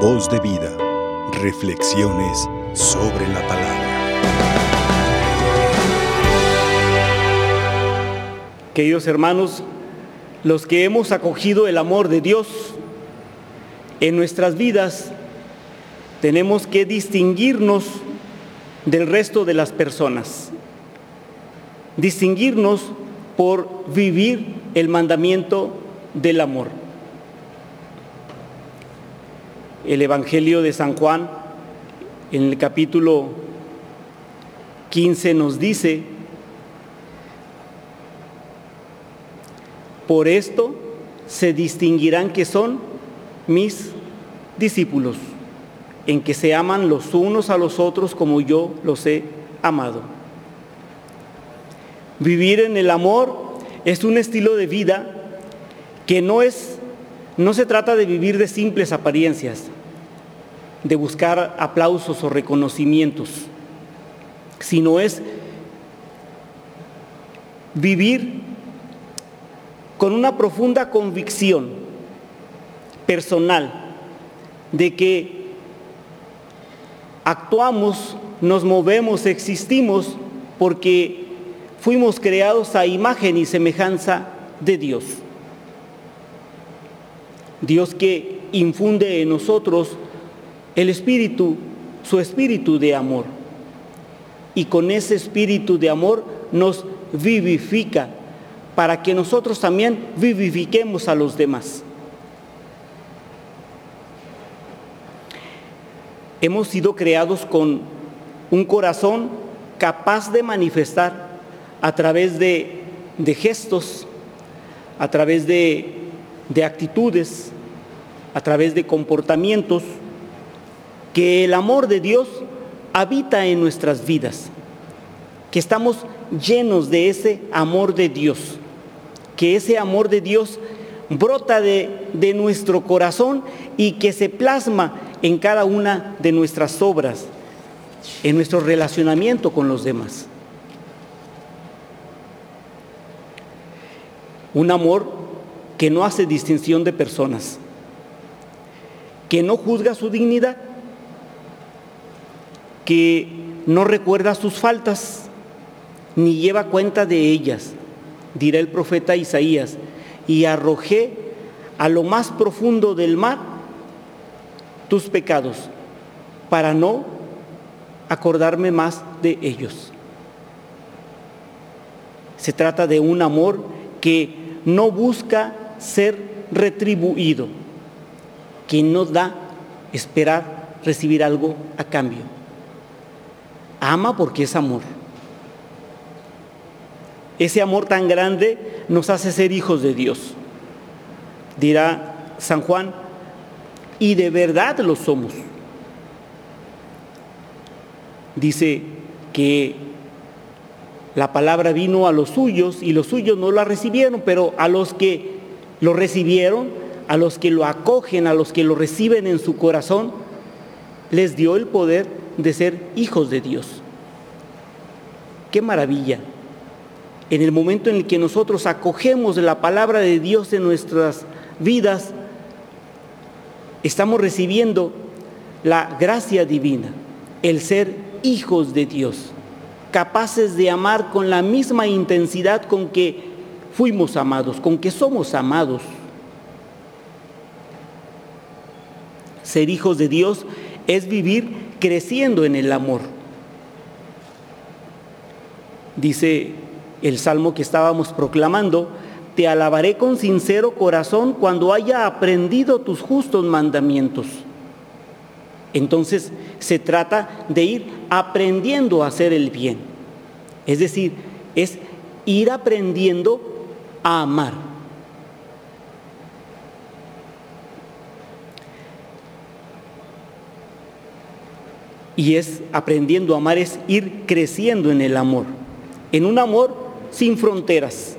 Voz de vida. Reflexiones sobre la palabra. Queridos hermanos, los que hemos acogido el amor de Dios en nuestras vidas, tenemos que distinguirnos del resto de las personas. Distinguirnos por vivir el mandamiento del amor. El Evangelio de San Juan, en el capítulo 15, nos dice, por esto se distinguirán que son mis discípulos, en que se aman los unos a los otros como yo los he amado. Vivir en el amor es un estilo de vida que no es, no se trata de vivir de simples apariencias, de buscar aplausos o reconocimientos, sino es vivir con una profunda convicción personal de que actuamos, nos movemos, existimos porque fuimos creados a imagen y semejanza de Dios. Dios que infunde en nosotros el espíritu, su espíritu de amor. Y con ese espíritu de amor nos vivifica para que nosotros también vivifiquemos a los demás. Hemos sido creados con un corazón capaz de manifestar a través de, gestos, a través de, de actitudes, a través de comportamientos, que el amor de Dios habita en nuestras vidas, que estamos llenos de ese amor de Dios, que ese amor de Dios brota de, de, nuestro corazón y que se plasma en cada una de nuestras obras, en nuestro relacionamiento con los demás. Un amor que no hace distinción de personas, que no juzga su dignidad, que no recuerda sus faltas, ni lleva cuenta de ellas, dirá el profeta Isaías, y arrojé a lo más profundo del mar tus pecados, para no acordarme más de ellos. Se trata de un amor que no busca ser retribuido, que no da esperar recibir algo a cambio. Ama porque es amor. Ese amor tan grande nos hace ser hijos de Dios. Dirá San Juan, y de verdad lo somos. Dice que la palabra vino a los suyos y los suyos no la recibieron, pero a los que lo recibieron, a los que lo acogen, a los que lo reciben en su corazón, les dio el poder de ser hijos de Dios. Qué maravilla. En el momento en el que nosotros acogemos la palabra de Dios en nuestras vidas, estamos recibiendo la gracia divina, el ser hijos de Dios capaces de amar con la misma intensidad con que fuimos amados, con que somos amados. Ser hijos de Dios es vivir creciendo en el amor. Dice el salmo que estábamos proclamando, te alabaré con sincero corazón cuando haya aprendido tus justos mandamientos. Entonces se trata de ir aprendiendo a hacer el bien. Es decir, es ir aprendiendo a amar. Y es aprendiendo a amar, es ir creciendo en el amor. En un amor sin fronteras.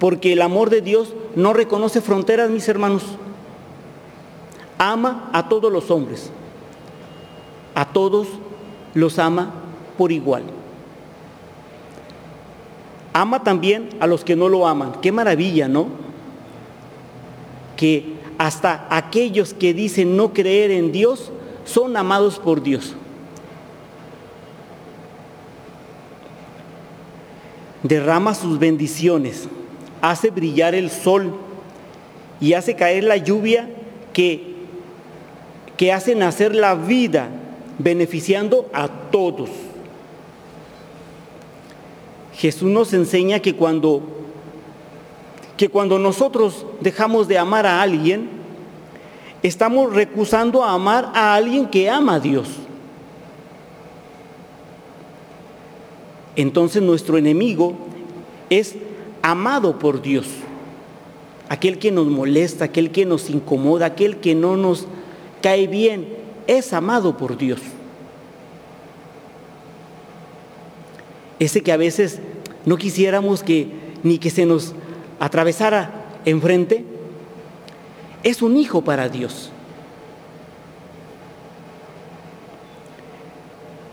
Porque el amor de Dios no reconoce fronteras, mis hermanos. Ama a todos los hombres a todos los ama por igual. Ama también a los que no lo aman. Qué maravilla, ¿no? Que hasta aquellos que dicen no creer en Dios son amados por Dios. Derrama sus bendiciones, hace brillar el sol y hace caer la lluvia que, que hace nacer la vida, beneficiando a todos. Jesús nos enseña que cuando, que cuando nosotros dejamos de amar a alguien, estamos recusando a amar a alguien que ama a Dios. Entonces nuestro enemigo es amado por Dios. Aquel que nos molesta, aquel que nos incomoda, aquel que no nos cae bien, es amado por Dios. Ese que a veces no quisiéramos que ni que se nos atravesara enfrente, es un hijo para Dios.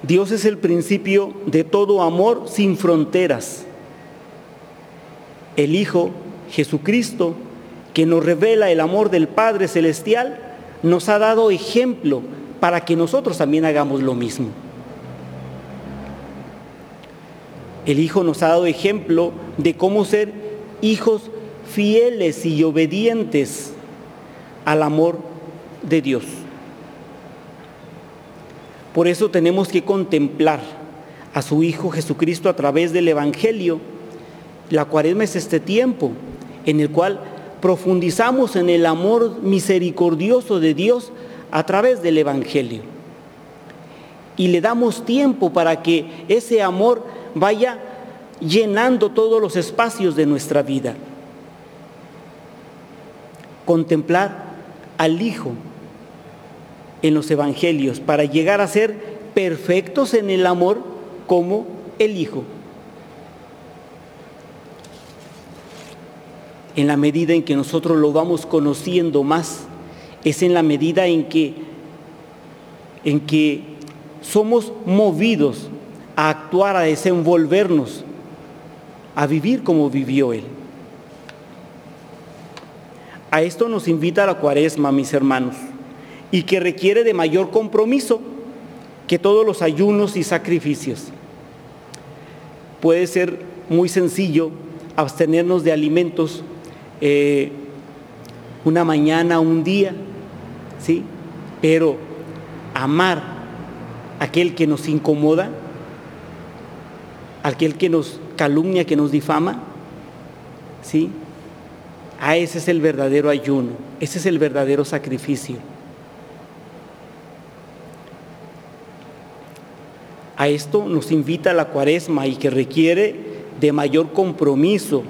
Dios es el principio de todo amor sin fronteras. El Hijo, Jesucristo, que nos revela el amor del Padre Celestial, nos ha dado ejemplo para que nosotros también hagamos lo mismo. El Hijo nos ha dado ejemplo de cómo ser hijos fieles y obedientes al amor de Dios. Por eso tenemos que contemplar a su Hijo Jesucristo a través del Evangelio. La cuaresma es este tiempo en el cual profundizamos en el amor misericordioso de Dios a través del Evangelio. Y le damos tiempo para que ese amor vaya llenando todos los espacios de nuestra vida. Contemplar al Hijo en los Evangelios para llegar a ser perfectos en el amor como el Hijo. En la medida en que nosotros lo vamos conociendo más, es en la medida en que, en que somos movidos a actuar, a desenvolvernos, a vivir como vivió Él. A esto nos invita la cuaresma, mis hermanos, y que requiere de mayor compromiso que todos los ayunos y sacrificios. Puede ser muy sencillo abstenernos de alimentos eh, una mañana, un día, ¿sí? Pero amar a aquel que nos incomoda, aquel que nos calumnia, que nos difama, ¿sí? A ese es el verdadero ayuno, ese es el verdadero sacrificio. A esto nos invita la cuaresma y que requiere de mayor compromiso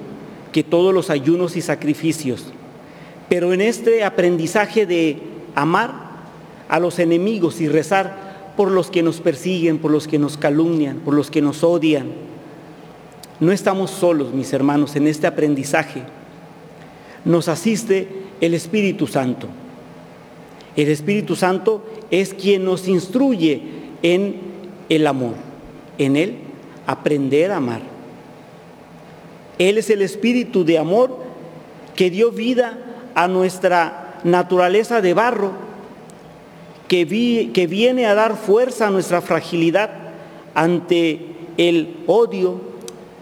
que todos los ayunos y sacrificios. Pero en este aprendizaje de amar a los enemigos y rezar por los que nos persiguen, por los que nos calumnian, por los que nos odian, no estamos solos, mis hermanos, en este aprendizaje. Nos asiste el Espíritu Santo. El Espíritu Santo es quien nos instruye en el amor, en él aprender a amar. Él es el Espíritu de amor que dio vida a nuestra naturaleza de barro, que, que viene a dar fuerza a nuestra fragilidad ante el odio,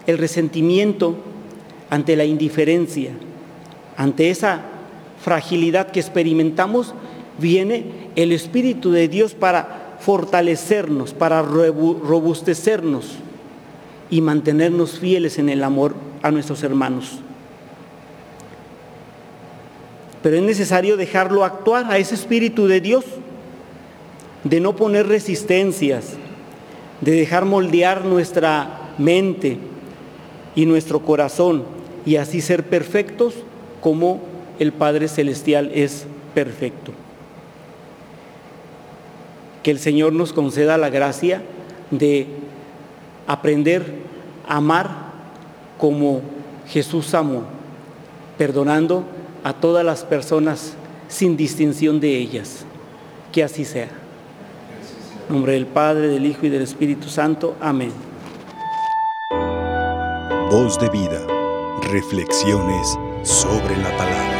el resentimiento, ante la indiferencia, ante esa fragilidad que experimentamos, viene el Espíritu de Dios para fortalecernos, para robustecernos y mantenernos fieles en el amor a nuestros hermanos. Pero es necesario dejarlo actuar a ese Espíritu de Dios, de no poner resistencias, de dejar moldear nuestra mente, y nuestro corazón y así ser perfectos como el Padre Celestial es perfecto. Que el Señor nos conceda la gracia de aprender a amar como Jesús amó, perdonando a todas las personas sin distinción de ellas. Que así sea. En nombre del Padre, del Hijo y del Espíritu Santo. Amén. Voz de vida. Reflexiones sobre la palabra.